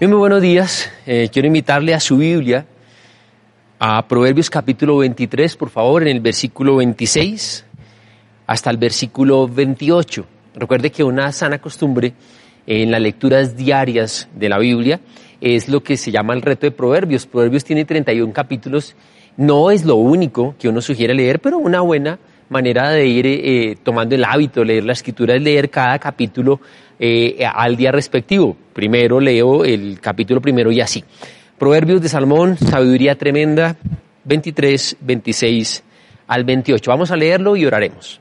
Muy, buenos días. Eh, quiero invitarle a su Biblia, a Proverbios capítulo 23, por favor, en el versículo 26 hasta el versículo 28. Recuerde que una sana costumbre en las lecturas diarias de la Biblia es lo que se llama el reto de Proverbios. Proverbios tiene 31 capítulos. No es lo único que uno sugiere leer, pero una buena manera de ir eh, tomando el hábito de leer la escritura es leer cada capítulo eh, al día respectivo. Primero leo el capítulo primero y así. Proverbios de Salmón, sabiduría tremenda, 23, 26 al 28. Vamos a leerlo y oraremos.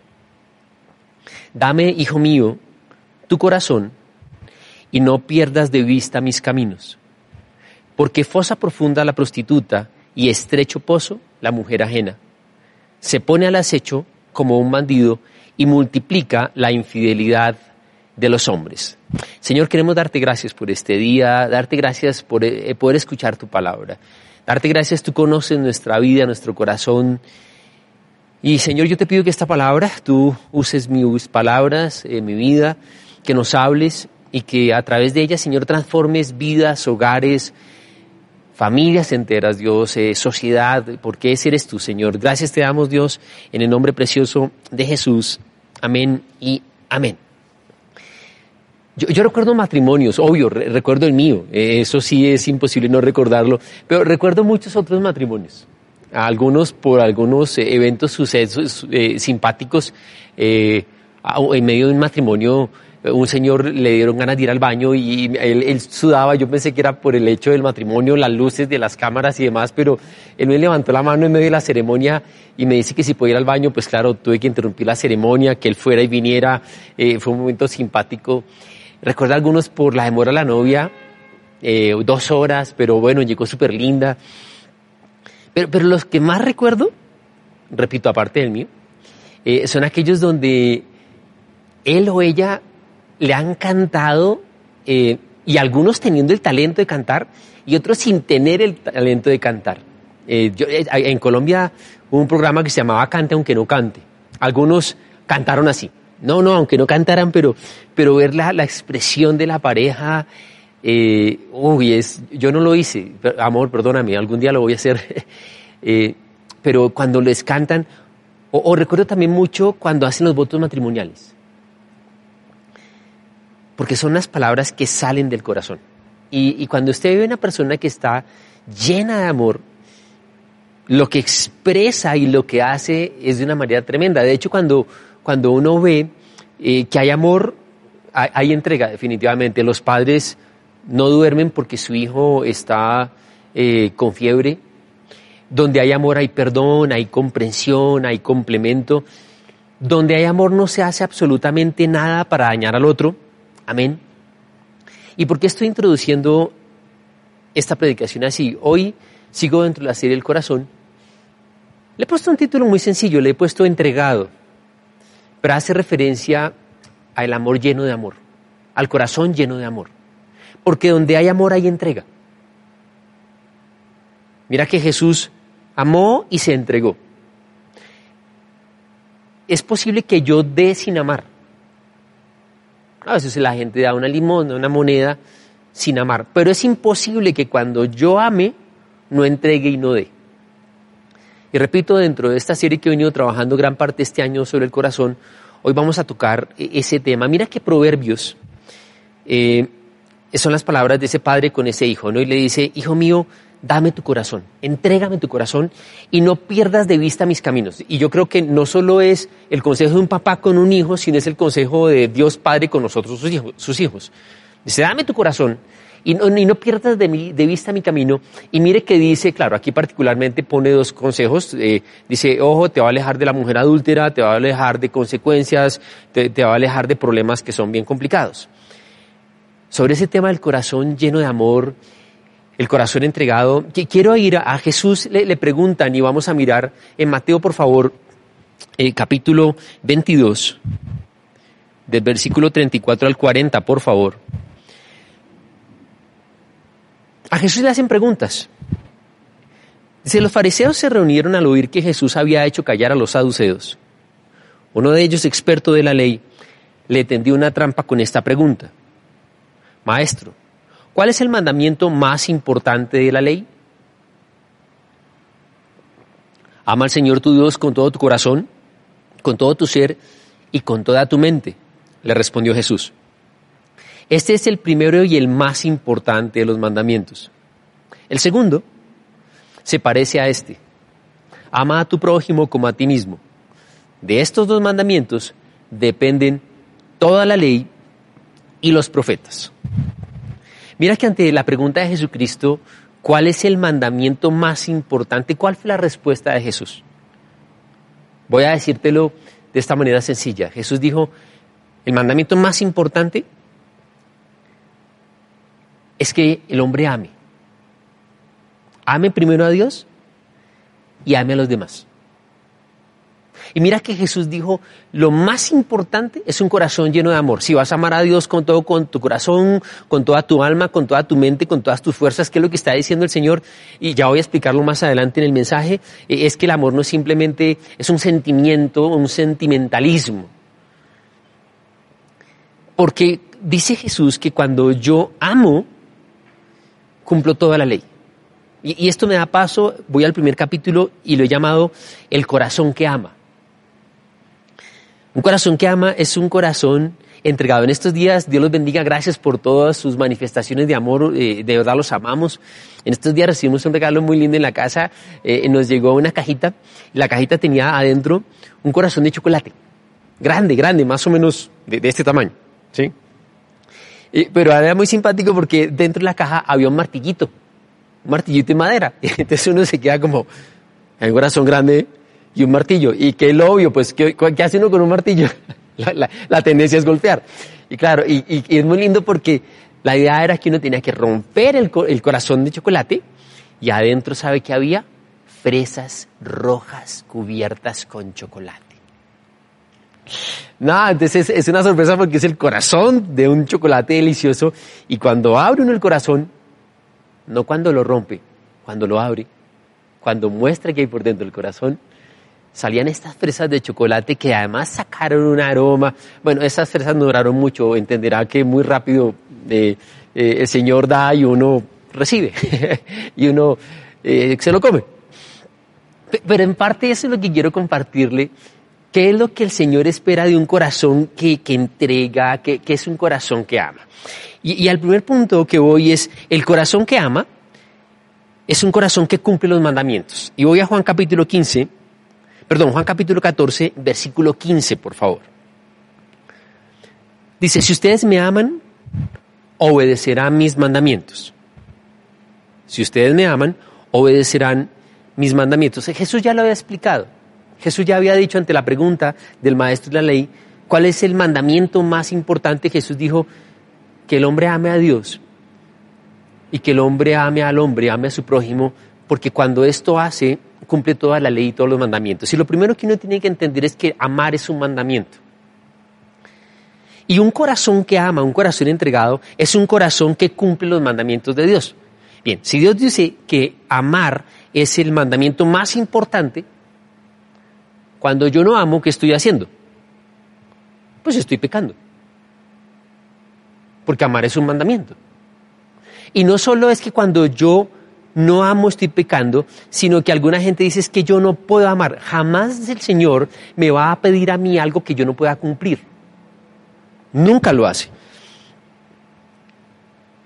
Dame, hijo mío, tu corazón y no pierdas de vista mis caminos, porque fosa profunda la prostituta y estrecho pozo la mujer ajena. Se pone al acecho como un bandido y multiplica la infidelidad de los hombres. Señor, queremos darte gracias por este día, darte gracias por eh, poder escuchar tu palabra. Darte gracias, tú conoces nuestra vida, nuestro corazón. Y Señor, yo te pido que esta palabra, tú uses mis palabras, mi vida, que nos hables y que a través de ella, Señor, transformes vidas, hogares, familias enteras, Dios, eh, sociedad, porque ese eres tú, Señor. Gracias te damos, Dios, en el nombre precioso de Jesús. Amén y amén. Yo, recuerdo matrimonios, obvio, recuerdo el mío, eh, eso sí es imposible no recordarlo, pero recuerdo muchos otros matrimonios, algunos por algunos eh, eventos, sucesos simpáticos, en medio de un matrimonio un señor le dieron ganas de ir al baño y él, sudaba, yo pensé que era por el hecho del matrimonio, las luces de las cámaras y demás, pero él me levantó la mano en medio de la ceremonia y me dice que si podía ir al baño, pues claro, tuve que interrumpir la ceremonia, que él fuera y viniera, eh, fue un momento simpático. Recuerdo algunos por la demora de la novia, eh, dos horas, pero bueno, llegó súper linda. Pero, pero los que más recuerdo, repito, aparte del mío, eh, son aquellos donde él o ella le han cantado eh, y algunos teniendo el talento de cantar y otros sin tener el talento de cantar. Eh, en Colombia hubo un programa que se llamaba Cante aunque no cante. Algunos cantaron así. No, no, aunque no cantaran, pero, pero ver la, la expresión de la pareja, uy, es, yo no lo hice, amor, perdóname, algún día lo voy a hacer. pero cuando les cantan, o recuerdo también mucho cuando hacen los votos matrimoniales porque son las palabras que salen del corazón. Y, cuando usted ve una persona que está llena de amor, lo que expresa y lo que hace es de una manera tremenda. De hecho, cuando, cuando uno ve eh, que hay amor, hay, entrega definitivamente. Los padres no duermen porque su hijo está eh, con fiebre. Donde hay amor hay perdón, hay comprensión, hay complemento. Donde hay amor no se hace absolutamente nada para dañar al otro Amén. ¿Y por qué estoy introduciendo esta predicación así? Hoy sigo dentro de la serie del corazón. Le he puesto un título muy sencillo, le he puesto entregado, pero hace referencia al amor lleno de amor, al corazón lleno de amor. Porque donde hay amor hay entrega. Mira que Jesús amó y se entregó. Es posible que yo dé sin amar. A veces la gente da una limón, una moneda sin amar. Pero es imposible que cuando yo ame, no entregue y no dé. Y repito, dentro de esta serie que he venido trabajando gran parte este año sobre el corazón, hoy vamos a tocar e-, ese tema. Mira que Proverbios, eh, son las palabras de ese padre con ese hijo, ¿no? Y le dice, hijo mío, dame tu corazón, entrégame tu corazón y no pierdas de vista mis caminos. Y yo creo que no solo es el consejo de un papá con un hijo, sino es el consejo de Dios Padre con nosotros, sus hijos. Sus hijos. Dice, dame tu corazón y no, no pierdas de, de, vista mi camino. Y mire que dice, claro, aquí particularmente pone dos consejos. Eh, dice, ojo, te va a alejar de la mujer adúltera, te va a alejar de consecuencias, te, va a alejar de problemas que son bien complicados. Sobre ese tema del corazón lleno de amor, el corazón entregado. Quiero ir a Jesús, le, preguntan y vamos a mirar en Mateo, por favor, eh, capítulo 22, del versículo 34 al 40, por favor. A Jesús le hacen preguntas. Dice, los fariseos se reunieron al oír que Jesús había hecho callar a los saduceos. Uno de ellos, experto de la ley, le tendió una trampa con esta pregunta. Maestro, ¿Cuál es el mandamiento más importante de la ley? Ama al Señor tu Dios con todo tu corazón, con todo tu ser y con toda tu mente, le respondió Jesús. Este es el primero y el más importante de los mandamientos. El segundo se parece a este. Ama a tu prójimo como a ti mismo. De estos dos mandamientos dependen toda la ley y los profetas. Mira que ante la pregunta de Jesucristo, ¿cuál es el mandamiento más importante? ¿Cuál fue la respuesta de Jesús? Voy a decírtelo de esta manera sencilla. Jesús dijo, el mandamiento más importante es que el hombre ame. Ame primero a Dios y ame a los demás. Y mira que Jesús dijo, lo más importante es un corazón lleno de amor. Si vas a amar a Dios con todo, con tu corazón, con toda tu alma, con toda tu mente, con todas tus fuerzas, que es lo que está diciendo el Señor, y ya voy a explicarlo más adelante en el mensaje, eh, es que el amor no simplemente es un sentimiento, un sentimentalismo. Porque dice Jesús que cuando yo amo, cumplo toda la ley. Y, esto me da paso, voy al primer capítulo y lo he llamado el corazón que ama. Un corazón que ama es un corazón entregado. En estos días, Dios los bendiga, gracias por todas sus manifestaciones de amor, eh, de verdad los amamos. En estos días recibimos un regalo muy lindo en la casa, eh, nos llegó una cajita, la cajita tenía adentro un corazón de chocolate, grande, grande, más o menos de, este tamaño, ¿sí? Pero era muy simpático porque dentro de la caja había un martillito, un martillito de madera, entonces uno se queda como, hay un corazón grande, y un martillo. ¿Y qué lo obvio? Pues, ¿qué, hace uno con un martillo? La, tendencia es golpear. Y claro, y, es muy lindo porque la idea era que uno tenía que romper el, el corazón de chocolate y adentro, ¿sabe qué había? Fresas rojas cubiertas con chocolate. No, entonces es, una sorpresa porque es el corazón de un chocolate delicioso y cuando abre uno el corazón, no cuando lo rompe, cuando lo abre, cuando muestra que hay por dentro el corazón, salían estas fresas de chocolate que además sacaron un aroma. Bueno, esas fresas no duraron mucho, entenderá que muy rápido eh, eh, el Señor da y uno recibe y uno eh, se lo come. Pero en parte eso es lo que quiero compartirle. ¿Qué es lo que el Señor espera de un corazón que, entrega, que, es un corazón que ama? Y, y al primer punto que voy es, el corazón que ama es un corazón que cumple los mandamientos. Y voy a Juan capítulo 15, Perdón, Juan capítulo 14, versículo 15, por favor. Dice, si ustedes me aman, obedecerán mis mandamientos. Si ustedes me aman, obedecerán mis mandamientos. Jesús ya lo había explicado. Jesús ya había dicho ante la pregunta del maestro de la ley, ¿cuál es el mandamiento más importante? Jesús dijo, que el hombre ame a Dios y que el hombre ame al hombre, ame a su prójimo, porque cuando esto hace, cumple toda la ley y todos los mandamientos. Y lo primero que uno tiene que entender es que amar es un mandamiento. Y un corazón que ama, un corazón entregado, es un corazón que cumple los mandamientos de Dios. Bien, si Dios dice que amar es el mandamiento más importante, cuando yo no amo, ¿qué estoy haciendo? Pues estoy pecando. Porque amar es un mandamiento. Y no solo es que cuando yo no amo, estoy pecando, sino que alguna gente dice es que yo no puedo amar. Jamás el Señor me va a pedir a mí algo que yo no pueda cumplir. Nunca lo hace.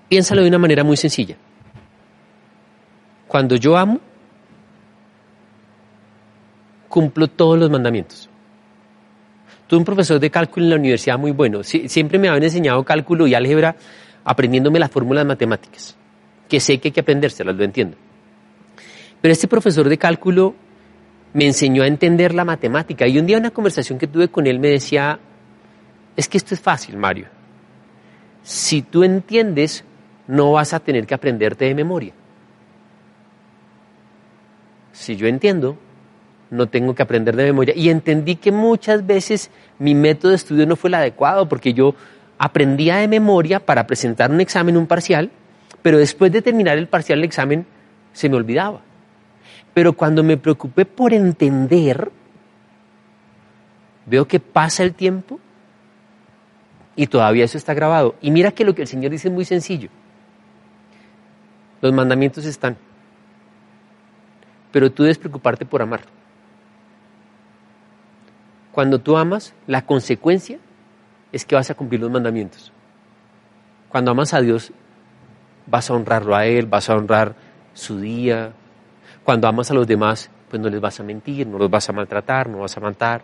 Piénsalo de una manera muy sencilla. Cuando yo amo, cumplo todos los mandamientos. Tuve un profesor de cálculo en la universidad muy bueno. siempre me habían enseñado cálculo y álgebra aprendiéndome las fórmulas matemáticas, que sé que hay que aprendérselas, lo entiendo. Pero este profesor de cálculo me enseñó a entender la matemática y un día en una conversación que tuve con él me decía, es que esto es fácil, Mario. Si tú entiendes, no vas a tener que aprenderte de memoria. Si yo entiendo, no tengo que aprender de memoria. Y entendí que muchas veces mi método de estudio no fue el adecuado porque yo aprendía de memoria para presentar un examen, un parcial, pero después de terminar el parcial, el examen, se me olvidaba. Pero cuando me preocupé por entender, veo que pasa el tiempo y todavía eso está grabado. Y mira que lo que el Señor dice es muy sencillo. Los mandamientos están. Pero tú debes preocuparte por amar. Cuando tú amas, la consecuencia es que vas a cumplir los mandamientos. Cuando amas a Dios, vas a honrarlo a Él, vas a honrar su día. Cuando amas a los demás, pues no les vas a mentir, no los vas a maltratar, no vas a matar.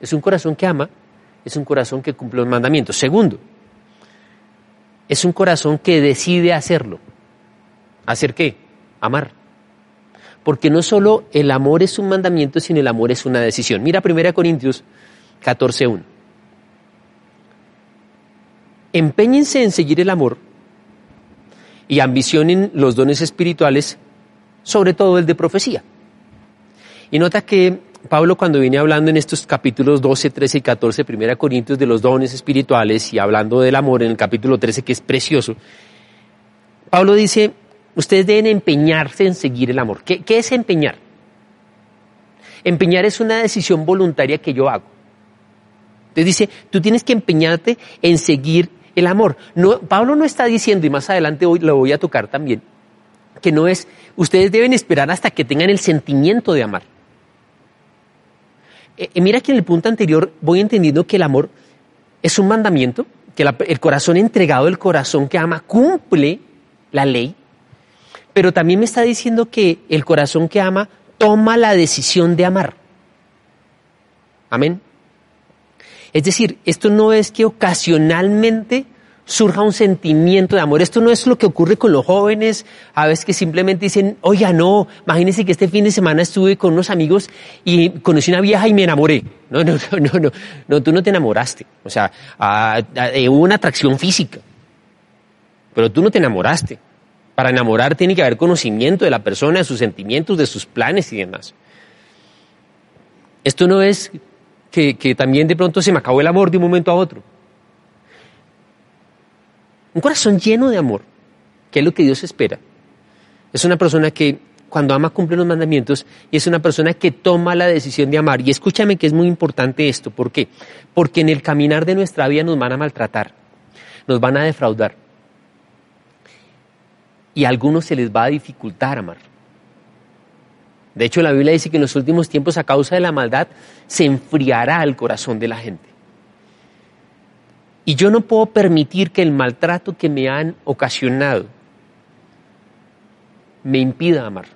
Es un corazón que ama, es un corazón que cumple los mandamientos. Segundo, es un corazón que decide hacerlo. ¿Hacer qué? Amar porque no solo el amor es un mandamiento, sino el amor es una decisión. Mira 1 Corintios 14.1. Empeñense en seguir el amor y ambicionen los dones espirituales, sobre todo el de profecía. Y nota que Pablo cuando viene hablando en estos capítulos 12, 13 y 14, 1 Corintios de los dones espirituales y hablando del amor en el capítulo 13 que es precioso, Pablo dice, Ustedes deben empeñarse en seguir el amor. ¿Qué, es empeñar? Empeñar es una decisión voluntaria que yo hago. Entonces dice, tú tienes que empeñarte en seguir el amor. No, Pablo no está diciendo, y más adelante hoy lo voy a tocar también, que no es, ustedes deben esperar hasta que tengan el sentimiento de amar. Eh, eh, mira que en el punto anterior voy entendiendo que el amor es un mandamiento, que el corazón entregado, el corazón que ama, cumple la ley, pero también me está diciendo que el corazón que ama toma la decisión de amar. Amén. Es decir, esto no es que ocasionalmente surja un sentimiento de amor. Esto no es lo que ocurre con los jóvenes, a veces que simplemente dicen, oye, no, imagínense que este fin de semana estuve con unos amigos y conocí una vieja y me enamoré. No, no, no, no, no, no tú no te enamoraste. O sea, ah, ah, hubo una atracción física, pero tú no te enamoraste. Para enamorar tiene que haber conocimiento de la persona, de sus sentimientos, de sus planes y demás. Esto no es que, también de pronto se me acabó el amor de un momento a otro. Un corazón lleno de amor, que es lo que Dios espera. Es una persona que cuando ama cumple los mandamientos y es una persona que toma la decisión de amar. Y escúchame que es muy importante esto. ¿Por qué? Porque en el caminar de nuestra vida nos van a maltratar, nos van a defraudar y a algunos se les va a dificultar amar. De hecho, la Biblia dice que en los últimos tiempos, a causa de la maldad, se enfriará el corazón de la gente. Y yo no puedo permitir que el maltrato que me han ocasionado me impida amar.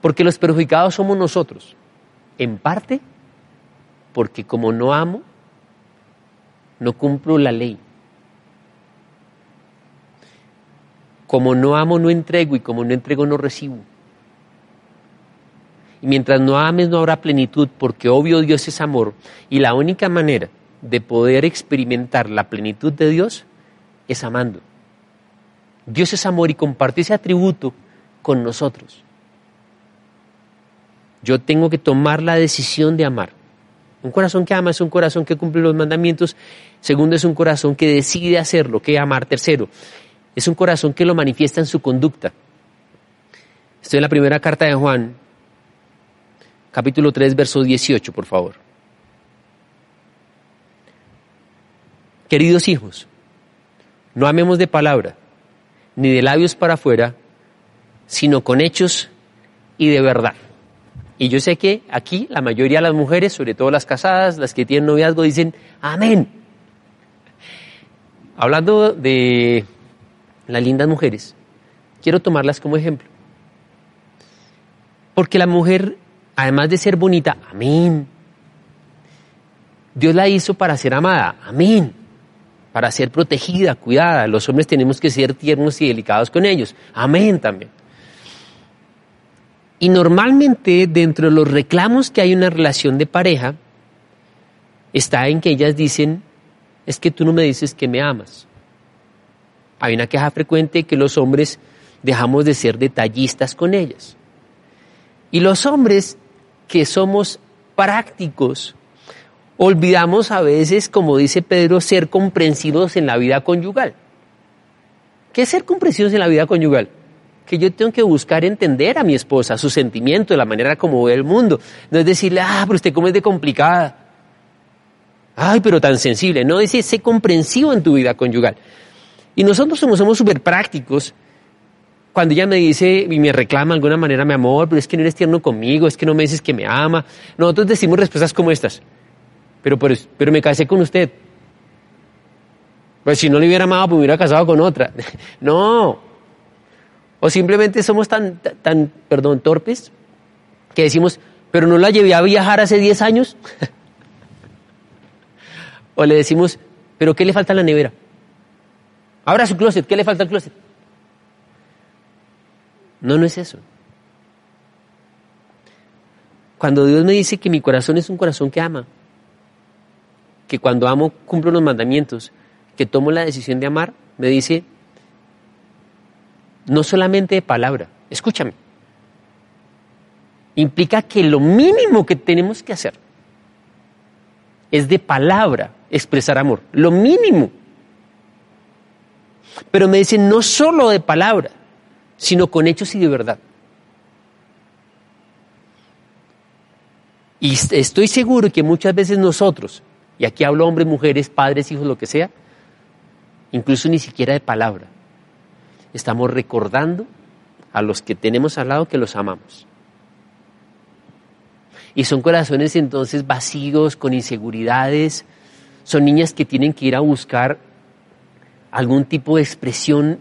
Porque los perjudicados somos nosotros. En parte, porque como no amo, no cumplo la ley. Como no amo, no entrego y como no entrego, no recibo. Y mientras no ames, no habrá plenitud, porque obvio Dios es amor. Y la única manera de poder experimentar la plenitud de Dios es amando. Dios es amor y comparte ese atributo con nosotros. Yo tengo que tomar la decisión de amar. Un corazón que ama es un corazón que cumple los mandamientos. Segundo, es un corazón que decide hacerlo, que amar. Tercero, es un corazón que lo manifiesta en su conducta. Estoy en la primera carta de Juan, capítulo 3, verso 18, por favor. Queridos hijos, no amemos de palabra, ni de labios para afuera, sino con hechos y de verdad. Y yo sé que aquí la mayoría de las mujeres, sobre todo las casadas, las que tienen noviazgo, dicen, amén. hablando de las lindas mujeres, quiero tomarlas como ejemplo. Porque la mujer, además de ser bonita, amén. Dios la hizo para ser amada, amén. Para ser protegida, cuidada. Los hombres tenemos que ser tiernos y delicados con ellos, amén también. Y normalmente dentro de los reclamos que hay en una relación de pareja, está en que ellas dicen, es que tú no me dices que me amas. Hay una queja frecuente que los hombres dejamos de ser detallistas con ellas. Y los hombres que somos prácticos, olvidamos a veces, como dice Pedro, ser comprensivos en la vida conyugal. ¿Qué es ser comprensivos en la vida conyugal? Que yo tengo que buscar entender a mi esposa, su sentimiento, la manera como ve el mundo. No es decirle, ah, pero usted cómo es de complicada. Ay, pero tan sensible. No, dice, sé comprensivo en tu vida conyugal. Y nosotros somos súper prácticos. Cuando ella me dice y me reclama de alguna manera mi amor, pero es que no eres tierno conmigo, es que no me dices que me ama. Nosotros decimos respuestas como estas. Pero, pero, me casé con usted. Pues si no le hubiera amado, pues me hubiera casado con otra. no. O simplemente somos tan, tan, perdón, torpes que decimos, pero no la llevé a viajar hace 10 años. o le decimos, pero ¿qué le falta a la nevera? Abra su closet, ¿qué le falta al closet? No, no es eso. Cuando Dios me dice que mi corazón es un corazón que ama, que cuando amo cumplo los mandamientos, que tomo la decisión de amar, me dice, no solamente de palabra, escúchame, implica que lo mínimo que tenemos que hacer es de palabra expresar amor, lo mínimo. Pero me dicen no solo de palabra, sino con hechos y de verdad. Y estoy seguro que muchas veces nosotros, y aquí hablo hombres, mujeres, padres, hijos, lo que sea, incluso ni siquiera de palabra, estamos recordando a los que tenemos al lado que los amamos. Y son corazones entonces vacíos, con inseguridades, son niñas que tienen que ir a buscar algún tipo de expresión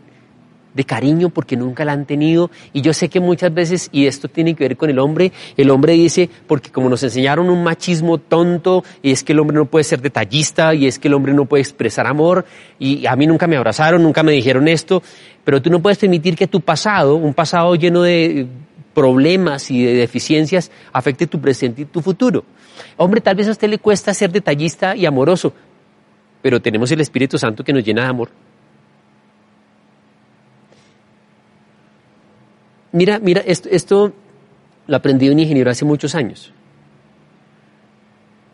de cariño porque nunca la han tenido. Y yo sé que muchas veces, y esto tiene que ver con el hombre, el hombre dice, porque como nos enseñaron un machismo tonto, y es que el hombre no puede ser detallista, y es que el hombre no puede expresar amor, y a mí nunca me abrazaron, nunca me dijeron esto, pero tú no puedes permitir que tu pasado, un pasado lleno de problemas y de deficiencias, afecte tu presente y tu futuro. Hombre, tal vez a usted le cuesta ser detallista y amoroso, pero tenemos el Espíritu Santo que nos llena de amor. Mira, mira, esto, esto lo aprendí un ingeniero hace muchos años.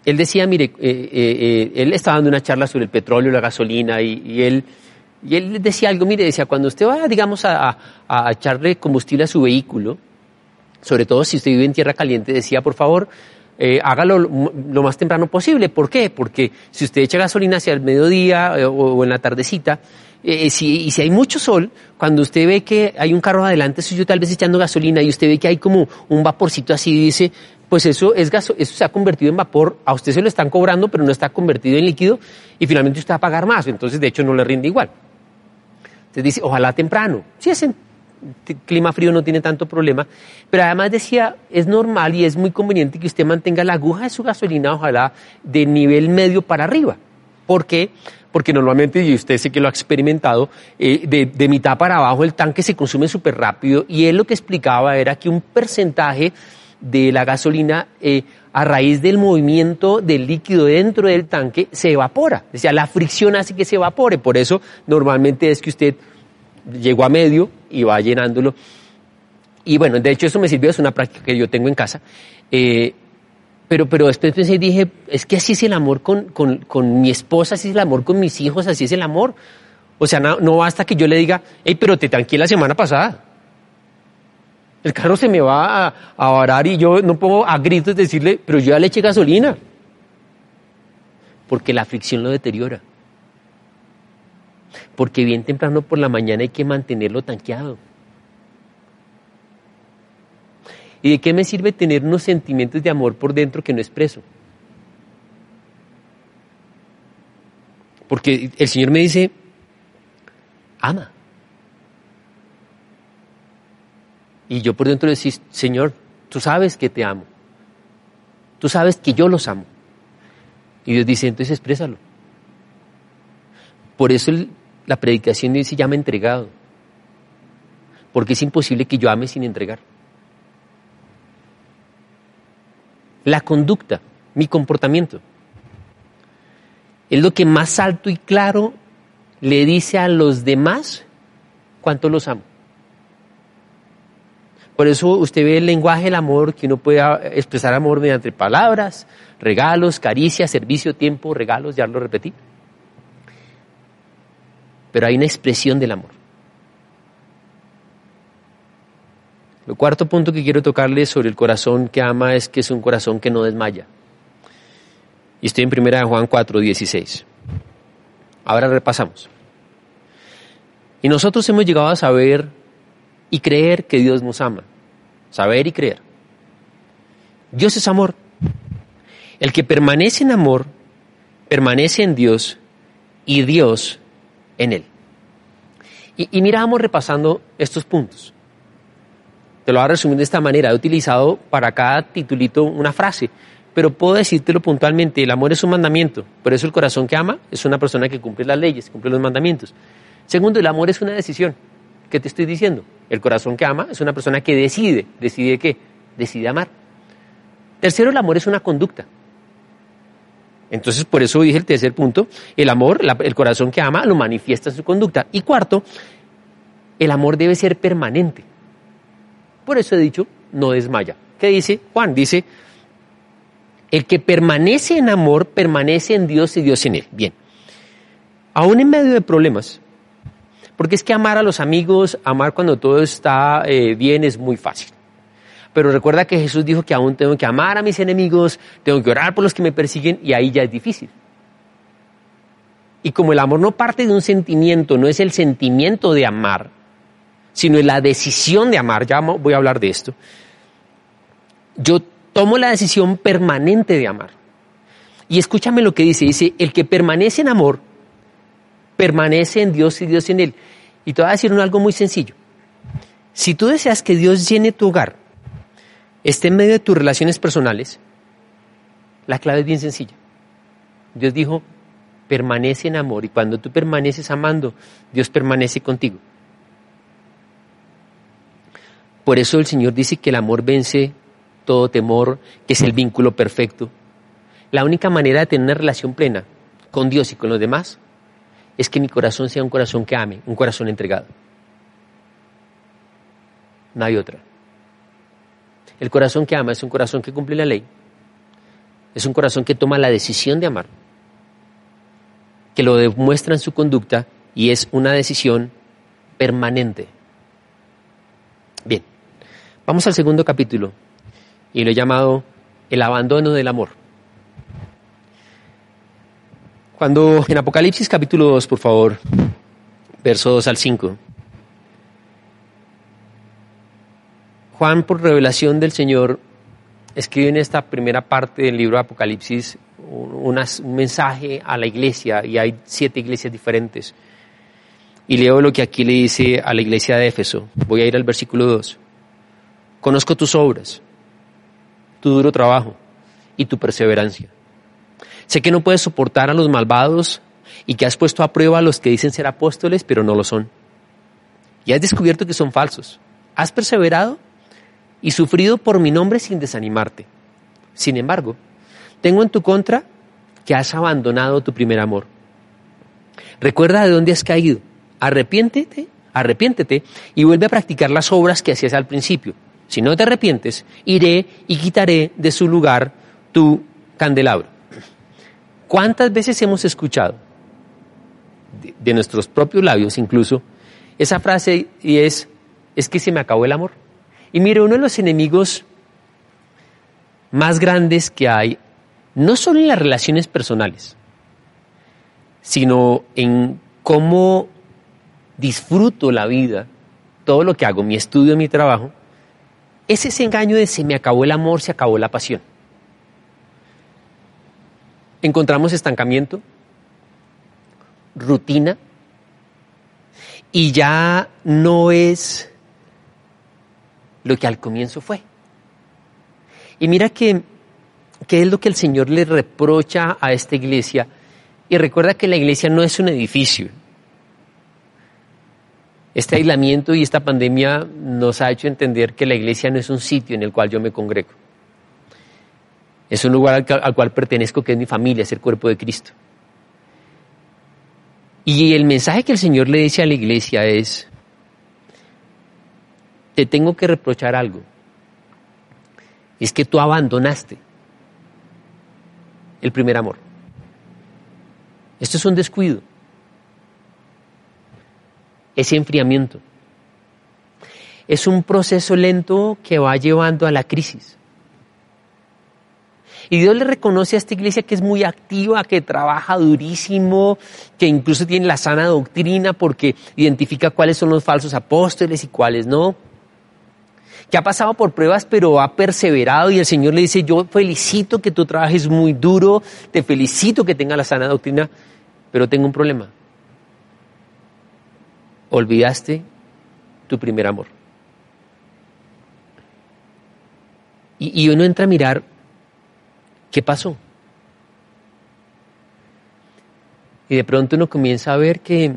Él decía, mire, eh, eh, eh, él estaba dando una charla sobre el petróleo, la gasolina, y, él, y él decía algo, mire, decía, cuando usted va, digamos, a, a echarle combustible a su vehículo, sobre todo si usted vive en tierra caliente, decía, por favor, eh, hágalo lo más temprano posible. ¿Por qué? Porque si usted echa gasolina hacia el mediodía eh, o, en la tardecita, eh, si, y si hay mucho sol, cuando usted ve que hay un carro adelante yo tal vez echando gasolina y usted ve que hay como un vaporcito así, dice, pues eso, es gaso eso se ha convertido en vapor, a usted se lo están cobrando, pero no está convertido en líquido y finalmente usted va a pagar más, entonces de hecho no le rinde igual. Entonces dice, ojalá temprano. Si es clima frío no tiene tanto problema, pero además decía, es normal y es muy conveniente que usted mantenga la aguja de su gasolina, ojalá, de nivel medio para arriba. ¿Por qué? Porque normalmente, y usted sé que lo ha experimentado, eh, de, mitad para abajo el tanque se consume súper rápido y él lo que explicaba era que un porcentaje de la gasolina eh, a raíz del movimiento del líquido dentro del tanque se evapora. O sea, la fricción hace que se evapore. Por eso normalmente es que usted llegó a medio y va llenándolo. Y bueno, de hecho eso me sirvió, es una práctica que yo tengo en casa. Eh, pero, pero después pensé y dije, es que así es el amor con, con, mi esposa, así es el amor con mis hijos, así es el amor. O sea, no, basta que yo le diga, hey, pero te tranquila la semana pasada. El carro se me va a, a varar y yo no puedo a gritos decirle, pero yo ya le eché gasolina. Porque la fricción lo deteriora porque bien temprano por la mañana hay que mantenerlo tanqueado. ¿Y de qué me sirve tener unos sentimientos de amor por dentro que no expreso? Porque el Señor me dice, ama. Y yo por dentro decís, Señor, tú sabes que te amo. Tú sabes que yo los amo. Y Dios dice, entonces exprésalo. Por eso la predicación dice, ya me he entregado. Porque es imposible que yo ame sin entregar. La conducta, mi comportamiento, es lo que más alto y claro le dice a los demás cuánto los amo. Por eso usted ve el lenguaje del amor, que uno puede expresar amor mediante palabras, regalos, caricias, servicio, tiempo, regalos, ya lo repetí. Pero hay una expresión del amor. El cuarto punto que quiero tocarle sobre el corazón que ama es que es un corazón que no desmaya. Y estoy en primera de Juan 4, 16. Ahora repasamos. Y nosotros hemos llegado a saber y creer que Dios nos ama. Saber y creer. Dios es amor. El que permanece en amor, permanece en Dios y Dios en él. Y, y mira, vamos repasando estos puntos. Te lo voy a resumir de esta manera. He utilizado para cada titulito una frase, pero puedo decírtelo puntualmente. El amor es un mandamiento. Por eso el corazón que ama es una persona que cumple las leyes, cumple los mandamientos. Segundo, el amor es una decisión. ¿Qué te estoy diciendo? El corazón que ama es una persona que decide. ¿Decide qué? Decide amar. Tercero, el amor es una conducta. Entonces, por eso dije el tercer punto, el amor, el corazón que ama, lo manifiesta en su conducta. Y cuarto, el amor debe ser permanente. Por eso he dicho, no desmaya. ¿Qué dice Juan? Dice, el que permanece en amor, permanece en Dios y Dios en él. Bien. Aún en medio de problemas, porque es que amar a los amigos, amar cuando todo está eh, bien es muy fácil. Pero recuerda que Jesús dijo que aún tengo que amar a mis enemigos, tengo que orar por los que me persiguen y ahí ya es difícil. Y como el amor no parte de un sentimiento, no es el sentimiento de amar, sino la decisión de amar, ya voy a hablar de esto, yo tomo la decisión permanente de amar. Y escúchame lo que dice, dice, el que permanece en amor, permanece en Dios y Dios en él. Y te voy a decir algo muy sencillo. Si tú deseas que Dios llene tu hogar, esté en medio de tus relaciones personales, la clave es bien sencilla. Dios dijo, permanece en amor y cuando tú permaneces amando, Dios permanece contigo. Por eso el Señor dice que el amor vence todo temor, que es el vínculo perfecto. La única manera de tener una relación plena con Dios y con los demás es que mi corazón sea un corazón que ame, un corazón entregado. No hay otra. El corazón que ama es un corazón que cumple la ley. Es un corazón que toma la decisión de amar, que lo demuestra en su conducta y es una decisión permanente. Bien, vamos al segundo capítulo y lo he llamado el abandono del amor. Cuando en Apocalipsis capítulo 2, por favor, verso 2 al 5, Juan, por revelación del Señor, escribe en esta primera parte del libro de Apocalipsis un, mensaje a la iglesia, y hay siete iglesias diferentes. Y leo lo que aquí le dice a la iglesia de Éfeso. Voy a ir al versículo 2. Conozco tus obras, tu duro trabajo y tu perseverancia Sé que no puedes soportar a los malvados y que has puesto a prueba a los que dicen ser apóstoles, pero no lo son. Y has descubierto que son falsos. Has perseverado y sufrido por mi nombre sin desanimarte. Sin embargo, tengo en tu contra que has abandonado tu primer amor. Recuerda de dónde has caído. Arrepiéntete, arrepiéntete y vuelve a practicar las obras que hacías al principio. Si no te arrepientes, iré y quitaré de su lugar tu candelabro. ¿Cuántas veces hemos escuchado de, nuestros propios labios incluso esa frase y es, es que se me acabó el amor? Y mire, uno de los enemigos más grandes que hay, no solo en las relaciones personales, sino en cómo disfruto la vida, todo lo que hago, mi estudio, mi trabajo, es ese engaño de se me acabó el amor, se acabó la pasión. Encontramos estancamiento, rutina, y ya no es lo que al comienzo fue. Y mira que, es lo que el Señor le reprocha a esta iglesia. Y recuerda que la iglesia no es un edificio. Este aislamiento y esta pandemia nos ha hecho entender que la iglesia no es un sitio en el cual yo me congrego. Es un lugar al, cual pertenezco, que es mi familia, es el cuerpo de Cristo. Y el mensaje que el Señor le dice a la iglesia es, te tengo que reprochar algo. Es que tú abandonaste el primer amor. Esto es un descuido. Es enfriamiento. Es un proceso lento que va llevando a la crisis. Y Dios le reconoce a esta iglesia que es muy activa, que trabaja durísimo, que incluso tiene la sana doctrina porque identifica cuáles son los falsos apóstoles y cuáles no. Que ha pasado por pruebas pero ha perseverado y el Señor le dice, yo felicito que tú trabajes muy duro, te felicito que tengas la sana doctrina, pero tengo un problema. Olvidaste tu primer amor. Y, y uno entra a mirar ¿Qué pasó? Y de pronto uno comienza a ver que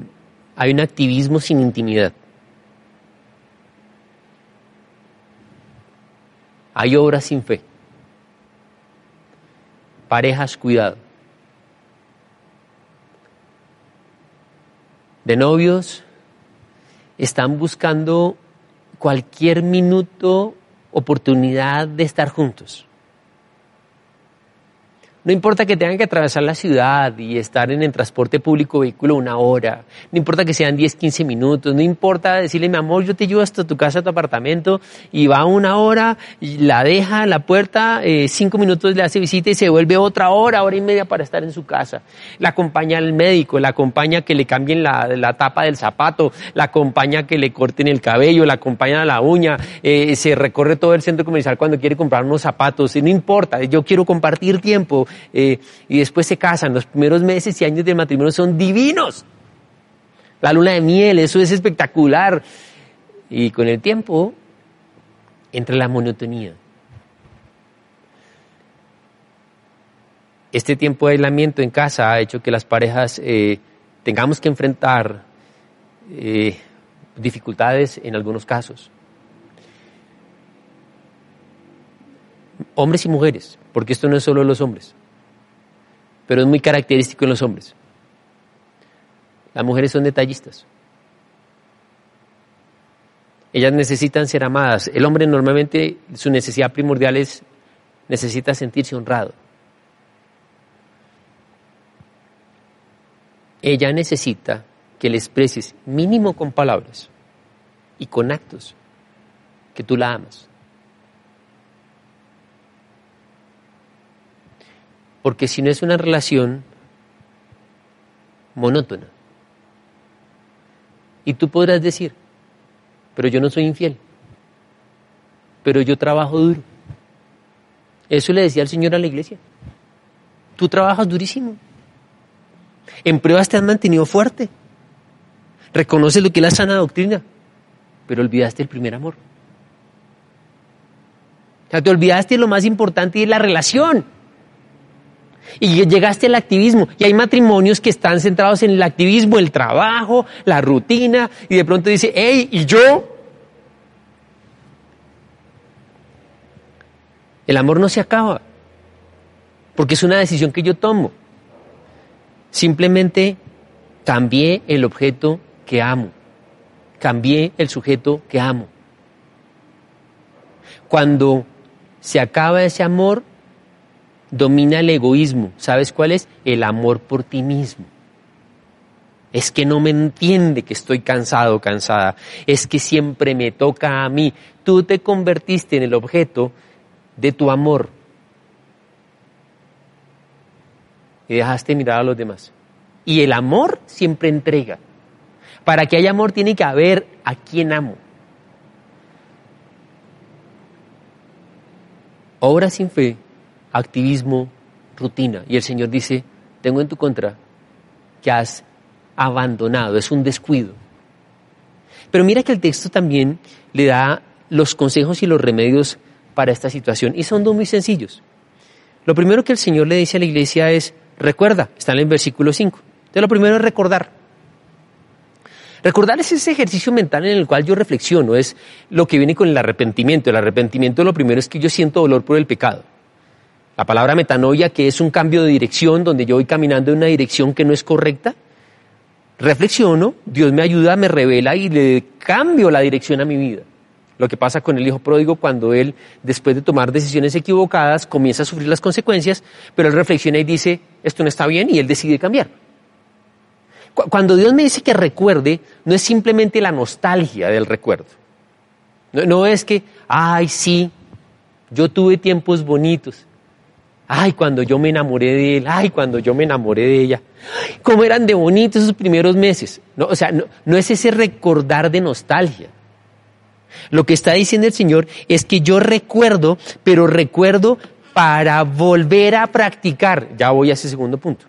hay un activismo sin intimidad. Hay obras sin fe. Parejas, cuidado. De novios, están buscando cualquier minuto, oportunidad de estar juntos. No importa que tengan que atravesar la ciudad y estar en el transporte público vehículo una hora, no importa que sean 10, 15 minutos, no importa decirle, mi amor, yo te llevo hasta tu casa, tu apartamento, y va una hora, la deja en la puerta, eh, cinco minutos le hace visita y se vuelve otra hora, hora y media para estar en su casa. La acompaña al médico, la acompaña que le cambien la, la tapa del zapato, la acompaña que le corten el cabello, la acompaña a la uña, eh, se recorre todo el centro comercial cuando quiere comprar unos zapatos, no importa, yo quiero compartir tiempo eh, y después se casan. Los primeros meses y años del matrimonio son divinos. La luna de miel, eso es espectacular. Y con el tiempo entra la monotonía. Este tiempo de aislamiento en casa ha hecho que las parejas eh, tengamos que enfrentar eh, dificultades en algunos casos. Hombres y mujeres, porque esto no es solo los hombres pero es muy característico en los hombres. Las mujeres son detallistas. Ellas necesitan ser amadas. El hombre normalmente su necesidad primordial es necesita sentirse honrado. Ella necesita que le expreses mínimo con palabras y con actos que tú la amas. Porque si no es una relación monótona. Y tú podrás decir, pero yo no soy infiel, pero yo trabajo duro. Eso le decía el Señor a la iglesia. Tú trabajas durísimo. En pruebas te has mantenido fuerte. Reconoces lo que es la sana doctrina, pero olvidaste el primer amor. O sea, te olvidaste lo más importante y es la relación. Y llegaste al activismo. Y hay matrimonios que están centrados en el activismo, el trabajo, la rutina, y de pronto dice, hey, ¿y yo? El amor no se acaba, porque es una decisión que yo tomo. Simplemente cambié el objeto que amo, cambié el sujeto que amo. Cuando se acaba ese amor, domina el egoísmo. ¿Sabes cuál es? El amor por ti mismo. Es que no me entiende que estoy cansado o cansada. Es que siempre me toca a mí. Tú te convertiste en el objeto de tu amor. Y dejaste mirar a los demás. Y el amor siempre entrega. Para que haya amor tiene que haber a quien amo. Obra sin fe activismo, rutina. Y el Señor dice, tengo en tu contra que has abandonado, es un descuido, Pero mira que el texto también le da los consejos y los remedios para esta situación y son dos muy sencillos. Lo primero que el Señor le dice a la iglesia es, recuerda, está en el versículo 5. Entonces lo primero es recordar. Recordar es ese ejercicio mental en el cual yo reflexiono, es lo que viene con el arrepentimiento. El arrepentimiento lo primero es que yo siento dolor por el pecado. La palabra metanoia, que es un cambio de dirección, donde yo voy caminando en una dirección que no es correcta, reflexiono, Dios me ayuda, me revela y le cambio la dirección a mi vida. Lo que pasa con el hijo pródigo cuando él, después de tomar decisiones equivocadas, comienza a sufrir las consecuencias, pero él reflexiona y dice, esto no está bien y él decide cambiar. Cuando Dios me dice que recuerde, no es simplemente la nostalgia del recuerdo. No, es que, ay, sí, yo tuve tiempos bonitos. Ay, cuando yo me enamoré de él, ay, cuando yo me enamoré de ella. cómo eran de bonitos esos primeros meses. No, o sea, no es ese recordar de nostalgia. Lo que está diciendo el Señor es que yo recuerdo, pero recuerdo para volver a practicar. Ya voy a ese segundo punto.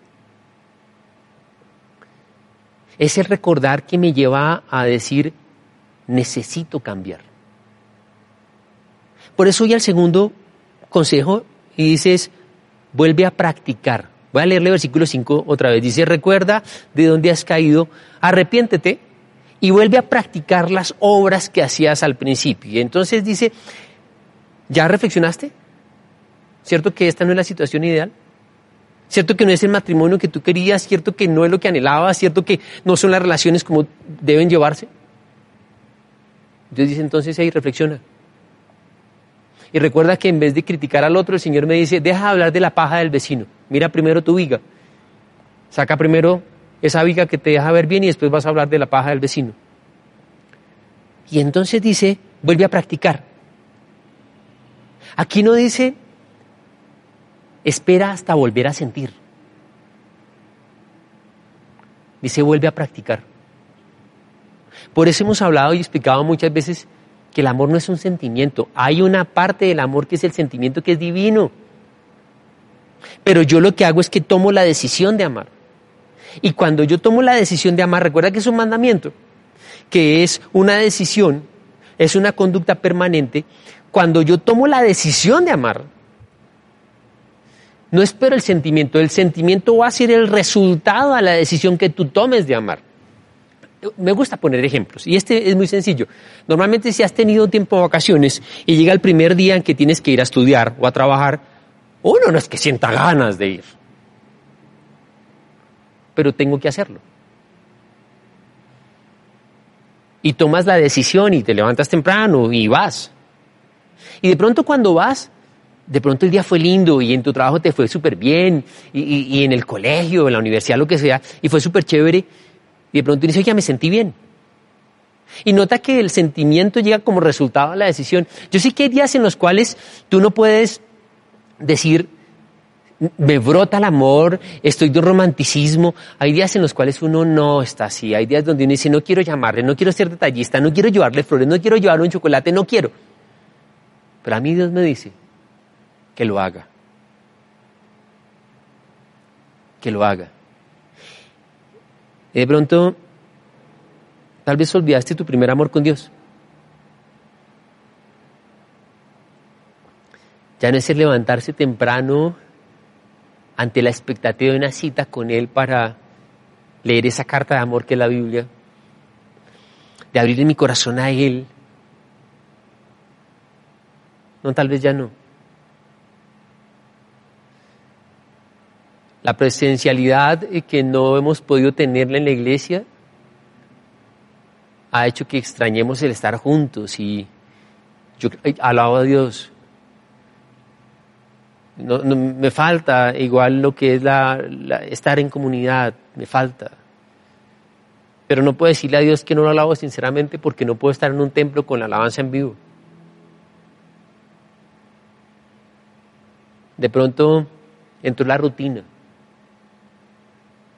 Es el recordar que me lleva a decir, necesito cambiar. Por eso voy al segundo consejo y dices, vuelve a practicar. Voy a leerle versículo 5 otra vez. Dice, recuerda de dónde has caído, arrepiéntete y vuelve a practicar las obras que hacías al principio. Y entonces dice, ¿ya reflexionaste? ¿Cierto que esta no es la situación ideal? cierto que no es el matrimonio que tú querías, cierto que no es lo que anhelabas, cierto que no son las relaciones como deben llevarse. Dios dice entonces ahí reflexiona. Y recuerda que en vez de criticar al otro, el Señor me dice, deja de hablar de la paja del vecino, mira primero tu viga, saca primero esa viga que te deja ver bien y después vas a hablar de la paja del vecino. Y entonces dice, vuelve a practicar. Aquí no dice, espera hasta volver a sentir. Dice, vuelve a practicar. Por eso hemos hablado y explicado muchas veces que el amor no es un sentimiento. Hay una parte del amor que es el sentimiento que es divino. Pero yo lo que hago es que tomo la decisión de amar. Y cuando yo tomo la decisión de amar, recuerda que es un mandamiento, que es una decisión, es una conducta permanente. Cuando yo tomo la decisión de amar, no espero el sentimiento, el sentimiento va a ser el resultado a la decisión que tú tomes de amar. Me gusta poner ejemplos y este es muy sencillo. Normalmente si has tenido tiempo de vacaciones y llega el primer día en que tienes que ir a estudiar o a trabajar, uno no es que sienta ganas de ir, pero tengo que hacerlo. Y tomas la decisión y te levantas temprano y vas. Y de pronto cuando vas, de pronto el día fue lindo y en tu trabajo te fue súper bien y, en el colegio, en la universidad, lo que sea, y fue súper chévere y de pronto dices, ya me sentí bien. Y nota que el sentimiento llega como resultado a la decisión. Yo sé que hay días en los cuales tú no puedes decir, me brota el amor, estoy de romanticismo. Hay días en los cuales uno no está así. Hay días donde uno dice, no quiero llamarle, no quiero ser detallista, no quiero llevarle flores, no quiero llevarle un chocolate, no quiero. Pero a mí Dios me dice, que lo haga. Que lo haga. De pronto, tal vez olvidaste tu primer amor con Dios. Ya no es el levantarse temprano ante la expectativa de una cita con Él para leer esa carta de amor que es la Biblia, de abrir mi corazón a Él. No, tal vez ya no. La presencialidad que no hemos podido tenerla en la iglesia ha hecho que extrañemos el estar juntos y yo alabo a Dios. No, me falta igual lo que es la, estar en comunidad, me falta. Pero no puedo decirle a Dios que no lo alabo sinceramente porque no puedo estar en un templo con la alabanza en vivo. De pronto entró la rutina.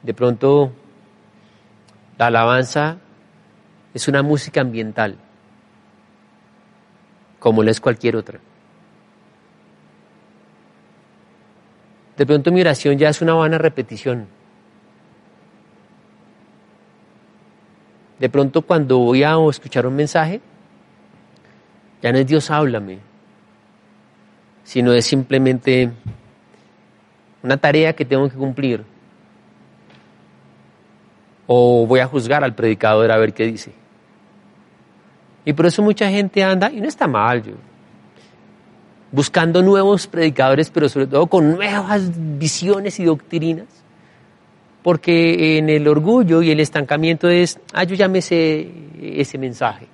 De pronto, la alabanza es una música ambiental, como lo es cualquier otra. De pronto mi oración ya es una vana repetición. De pronto cuando voy a escuchar un mensaje, ya no es Dios háblame, sino es simplemente una tarea que tengo que cumplir. O voy a juzgar al predicador a ver qué dice. Y por eso mucha gente anda, y no está mal, yo, buscando nuevos predicadores, pero sobre todo con nuevas visiones y doctrinas. Porque en el orgullo y el estancamiento es, ah, yo ya me sé ese mensaje.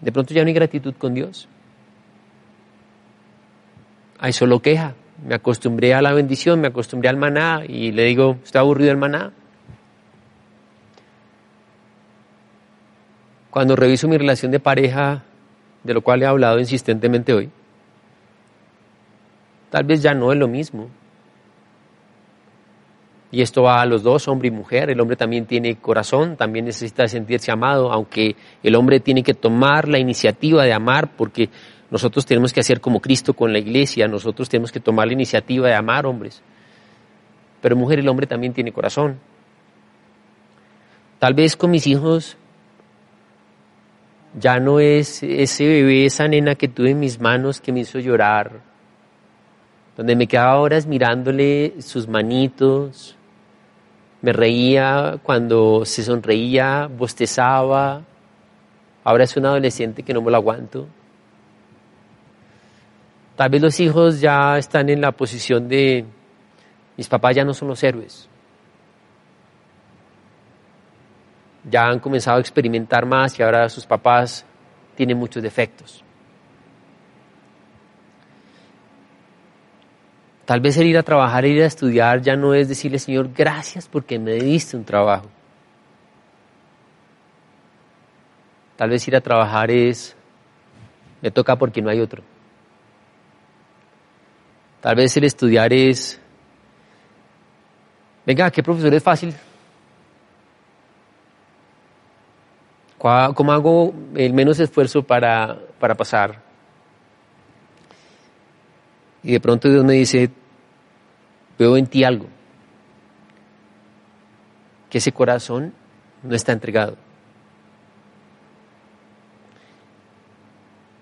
De pronto ya no hay gratitud con Dios. Hay solo queja. Me acostumbré a la bendición, me acostumbré al maná y le digo, ¿está aburrido el maná? Cuando reviso mi relación de pareja, de lo cual he hablado insistentemente hoy, tal vez ya no es lo mismo. Y esto va a los dos, hombre y mujer. El hombre también tiene corazón, también necesita sentirse amado, aunque el hombre tiene que tomar la iniciativa de amar porque nosotros tenemos que hacer como Cristo con la iglesia, nosotros tenemos que tomar la iniciativa de amar hombres. Pero mujer, el hombre también tiene corazón. Tal vez con mis hijos ya no es ese bebé, esa nena que tuve en mis manos que me hizo llorar, donde me quedaba horas mirándole sus manitos, me reía cuando se sonreía, bostezaba, ahora es un adolescente que no me lo aguanto. Tal vez los hijos ya están en la posición de, mis papás ya no son los héroes. Ya han comenzado a experimentar más y ahora sus papás tienen muchos defectos. Tal vez el ir a trabajar, ir a estudiar ya no es decirle, Señor, gracias porque me diste un trabajo. Tal vez ir a trabajar es, me toca porque no hay otro. Tal vez el estudiar es, venga, ¿qué profesor es fácil? ¿Cómo hago el menos esfuerzo para, para pasar? Y de pronto Dios me dice, veo en ti algo, que ese corazón no está entregado.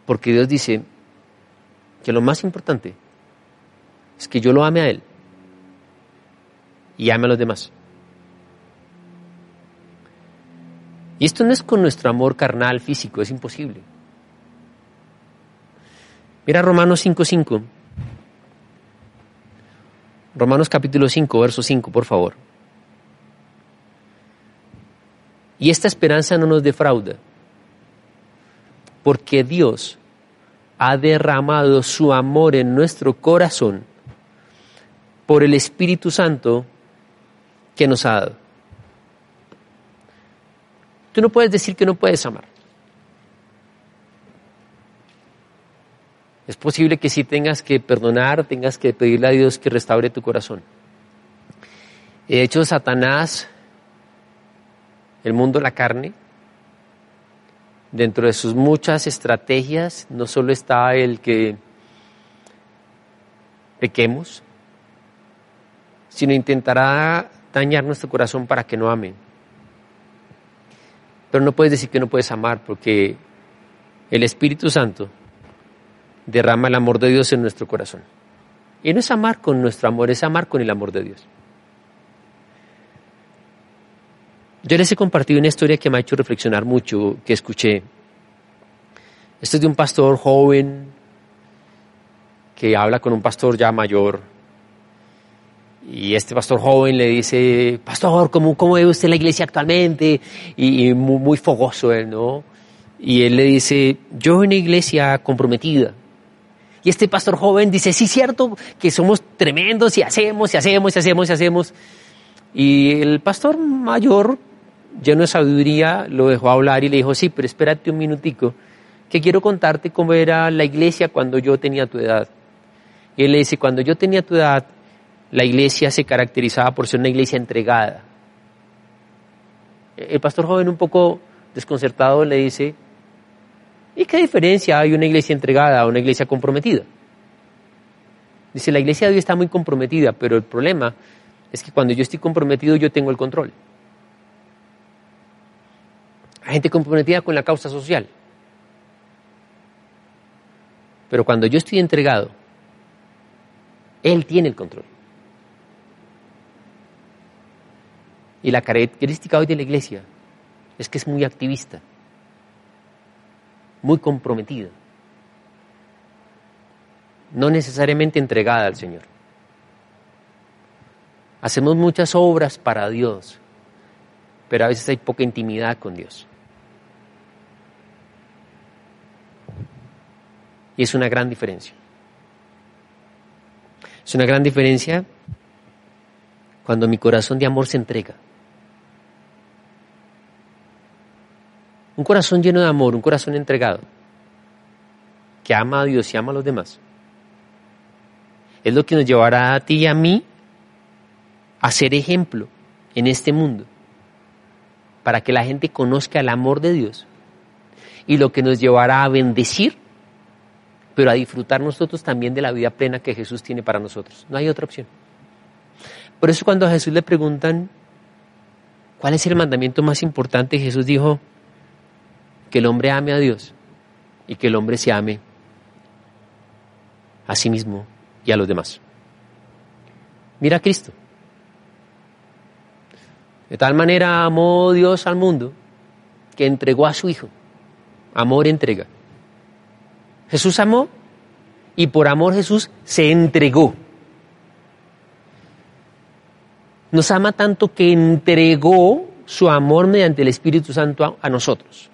Porque Dios dice que lo más importante es que yo lo ame a Él y ame a los demás. Y esto no es con nuestro amor carnal, físico, es imposible. Mira Romanos 5.5. Romanos capítulo 5, verso 5, por favor. Y esta esperanza no nos defrauda, porque Dios ha derramado su amor en nuestro corazón por el Espíritu Santo que nos ha dado. Tú no puedes decir que no puedes amar. Es posible que si tengas que perdonar, tengas que pedirle a Dios que restaure tu corazón. De hecho, Satanás, el mundo, la carne, dentro de sus muchas estrategias, no solo está el que pequemos, sino intentará dañar nuestro corazón para que no amen. Pero no puedes decir que no puedes amar porque el Espíritu Santo derrama el amor de Dios en nuestro corazón. Y no es amar con nuestro amor, es amar con el amor de Dios. Yo les he compartido una historia que me ha hecho reflexionar mucho, que escuché. Esto es de un pastor joven que habla con un pastor ya mayor y este pastor joven le dice, pastor, ¿cómo, cómo ve usted la iglesia actualmente? Y, muy, fogoso él, ¿no? Y él le dice, yo en una iglesia comprometida. Y este pastor joven dice, sí, cierto, que somos tremendos y hacemos y hacemos y hacemos y hacemos. Y el pastor mayor, lleno de sabiduría, lo dejó hablar y le dijo, sí, pero espérate un minutico, que quiero contarte cómo era la iglesia cuando yo tenía tu edad. Y él le dice, cuando yo tenía tu edad, la iglesia se caracterizaba por ser una iglesia entregada. El pastor joven un poco desconcertado le dice, ¿y qué diferencia hay una iglesia entregada a una iglesia comprometida? Dice, la iglesia de hoy está muy comprometida, pero el problema es que cuando yo estoy comprometido yo tengo el control. Hay gente comprometida con la causa social. Pero cuando yo estoy entregado, Él tiene el control. Y la característica hoy de la iglesia es que es muy activista, muy comprometida, no necesariamente entregada al Señor. Hacemos muchas obras para Dios, pero a veces hay poca intimidad con Dios. Y es una gran diferencia. Es una gran diferencia cuando mi corazón de amor se entrega. Un corazón lleno de amor, un corazón entregado, que ama a Dios y ama a los demás, es lo que nos llevará a ti y a mí a ser ejemplo en este mundo, para que la gente conozca el amor de Dios y lo que nos llevará a bendecir, pero a disfrutar nosotros también de la vida plena que Jesús tiene para nosotros. No hay otra opción. Por eso cuando a Jesús le preguntan, ¿cuál es el mandamiento más importante? Jesús dijo, que el hombre ame a Dios y que el hombre se ame a sí mismo y a los demás. Mira a Cristo. De tal manera amó Dios al mundo que entregó a su Hijo. Amor entrega. Jesús amó y por amor Jesús se entregó. Nos ama tanto que entregó su amor mediante el Espíritu Santo a, nosotros.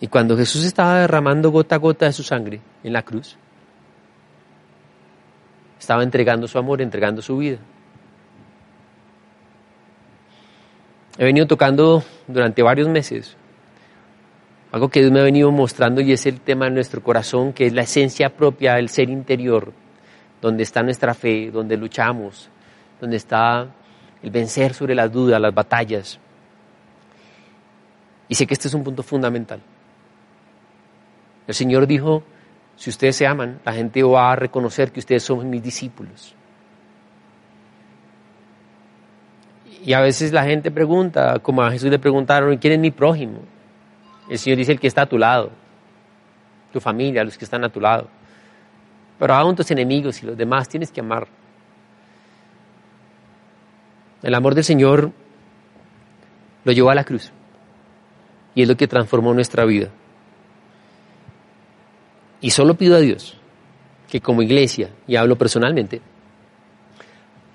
Y cuando Jesús estaba derramando gota a gota de su sangre en la cruz, estaba entregando su amor, entregando su vida. He venido tocando durante varios meses algo que Dios me ha venido mostrando y es el tema de nuestro corazón, que es la esencia propia del ser interior, donde está nuestra fe, donde luchamos, donde está el vencer sobre las dudas, las batallas. Y sé que este es un punto fundamental. El Señor dijo, si ustedes se aman, la gente va a reconocer que ustedes son mis discípulos. Y a veces la gente pregunta, como a Jesús le preguntaron, ¿quién es mi prójimo? El Señor dice el que está a tu lado, tu familia, los que están a tu lado. Pero aún tus enemigos y los demás tienes que amar. El amor del Señor lo llevó a la cruz y es lo que transformó nuestra vida. Y solo pido a Dios que como iglesia, y hablo personalmente,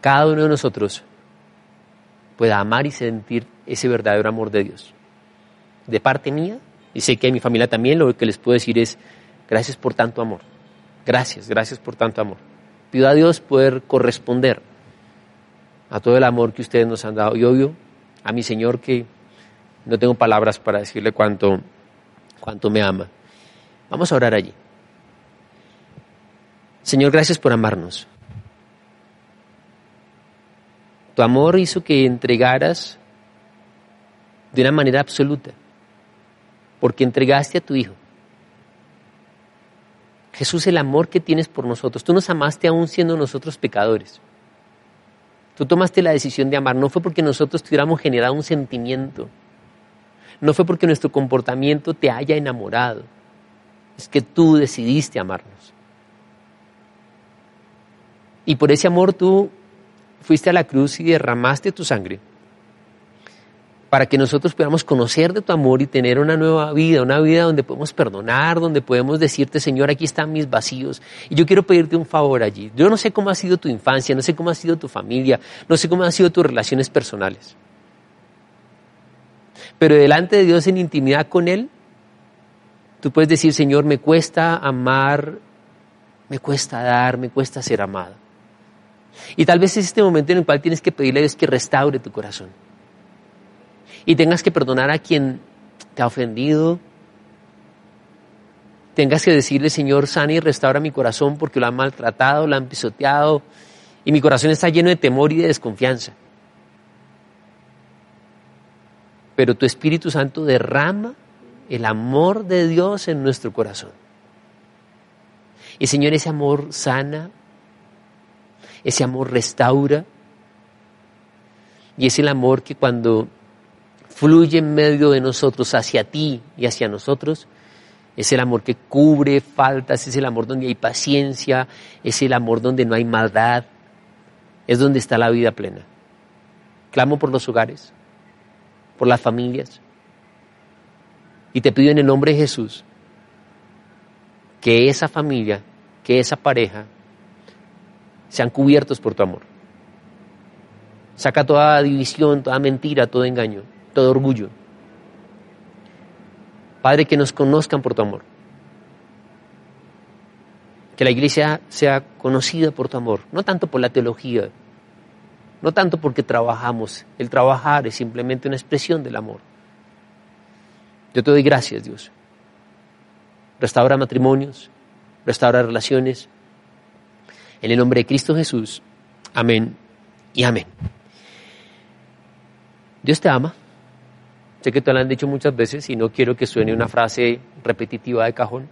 cada uno de nosotros pueda amar y sentir ese verdadero amor de Dios. De parte mía, y sé que a mi familia también, lo que les puedo decir es, gracias por tanto amor. Gracias, gracias por tanto amor. Pido a Dios poder corresponder a todo el amor que ustedes nos han dado. Y obvio, a mi Señor que no tengo palabras para decirle cuánto, cuánto me ama. Vamos a orar allí. Señor, gracias por amarnos. Tu amor hizo que entregaras de una manera absoluta, porque entregaste a tu Hijo. Jesús, el amor que tienes por nosotros, tú nos amaste aún siendo nosotros pecadores. Tú tomaste la decisión de amar, no fue porque nosotros tuviéramos generado un sentimiento, no fue porque nuestro comportamiento te haya enamorado, es que tú decidiste amarnos. Y por ese amor tú fuiste a la cruz y derramaste tu sangre para que nosotros podamos conocer de tu amor y tener una nueva vida, una vida donde podemos perdonar, donde podemos decirte, Señor, aquí están mis vacíos. Y yo quiero pedirte un favor allí. Yo no sé cómo ha sido tu infancia, no sé cómo ha sido tu familia, no sé cómo han sido tus relaciones personales. Pero delante de Dios en intimidad con Él, tú puedes decir, Señor, me cuesta amar, me cuesta dar, me cuesta ser amado. Y tal vez es este momento en el cual tienes que pedirle a Dios que restaure tu corazón. Y tengas que perdonar a quien te ha ofendido. Tengas que decirle, Señor, sana y restaura mi corazón porque lo han maltratado, lo han pisoteado. Y mi corazón está lleno de temor y de desconfianza. Pero tu Espíritu Santo derrama el amor de Dios en nuestro corazón. Y Señor, ese amor sana, Ese amor restaura. Y es el amor que cuando fluye en medio de nosotros hacia ti y hacia nosotros, es el amor que cubre faltas, es el amor donde hay paciencia, es el amor donde no hay maldad, es donde está la vida plena. Clamo por los hogares, por las familias, y te pido en el nombre de Jesús que esa familia, que esa pareja, sean cubiertos por tu amor. Saca toda división, toda mentira, todo engaño, todo orgullo. Padre, que nos conozcan por tu amor. Que la iglesia sea conocida por tu amor, no tanto por la teología, no tanto porque trabajamos. El trabajar es simplemente una expresión del amor. Yo te doy gracias, Dios. Restaura matrimonios, restaura relaciones. En el nombre de Cristo Jesús. Amén y amén. Dios te ama. Sé que te lo han dicho muchas veces y no quiero que suene una frase repetitiva de cajón.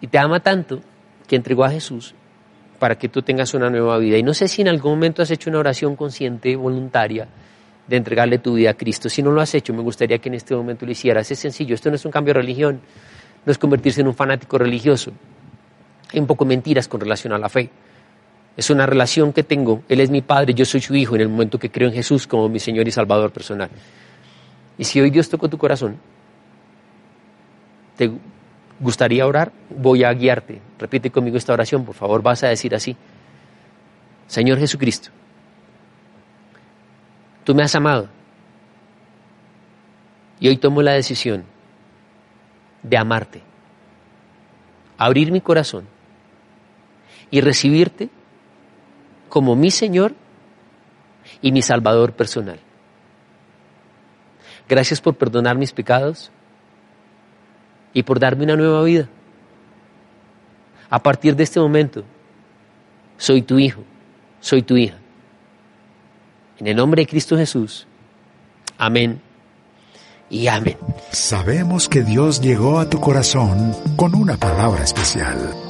Y te ama tanto que entregó a Jesús para que tú tengas una nueva vida. Y no sé si en algún momento has hecho una oración consciente, voluntaria, de entregarle tu vida a Cristo. Si no lo has hecho, me gustaría que en este momento lo hicieras. Es sencillo, esto no es un cambio de religión, no es convertirse en un fanático religioso. Un poco mentiras con relación a la fe. Es una relación que tengo. Él es mi padre, yo soy su hijo en el momento que creo en Jesús como mi Señor y Salvador personal. Y si hoy Dios tocó tu corazón, te gustaría orar, voy a guiarte. Repite conmigo esta oración, por favor, vas a decir así. Señor Jesucristo, Tú me has amado. Y hoy tomo la decisión de amarte, abrir mi corazón y recibirte como mi Señor y mi Salvador personal. Gracias por perdonar mis pecados y por darme una nueva vida. A partir de este momento, soy tu hijo, soy tu hija. En el nombre de Cristo Jesús. Amén y amén. Sabemos que Dios llegó a tu corazón con una palabra especial.